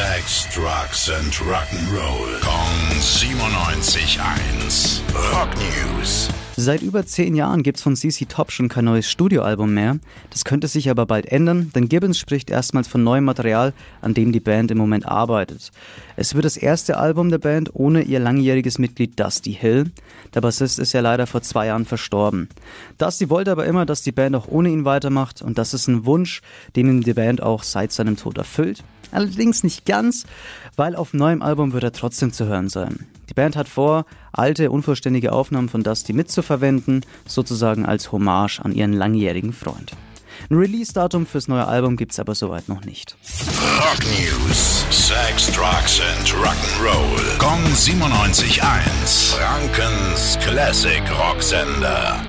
Sex, Drugs and Rock'n'Roll. Kong 97.1. Rock News. Seit über zehn Jahren gibt's von CC Top schon kein neues Studioalbum mehr. Das könnte sich aber bald ändern, denn Gibbons spricht erstmals von neuem Material, an dem die Band im Moment arbeitet. Es wird das erste Album der Band ohne ihr langjähriges Mitglied Dusty Hill. Der Bassist ist ja leider vor zwei Jahren verstorben. Dusty wollte aber immer, dass die Band auch ohne ihn weitermacht und das ist ein Wunsch, den ihm die Band auch seit seinem Tod erfüllt. Allerdings nicht ganz, weil auf neuem Album wird er trotzdem zu hören sein. Die Band hat vor, alte, unvollständige Aufnahmen von Dusty mitzuverwenden, sozusagen als Hommage an ihren langjährigen Freund. Ein Release-Datum fürs neue Album gibt's aber soweit noch nicht. Rock News. Sex, Drugs and Rock'n'Roll. Kong 97.1. Frankens Classic Rocksender.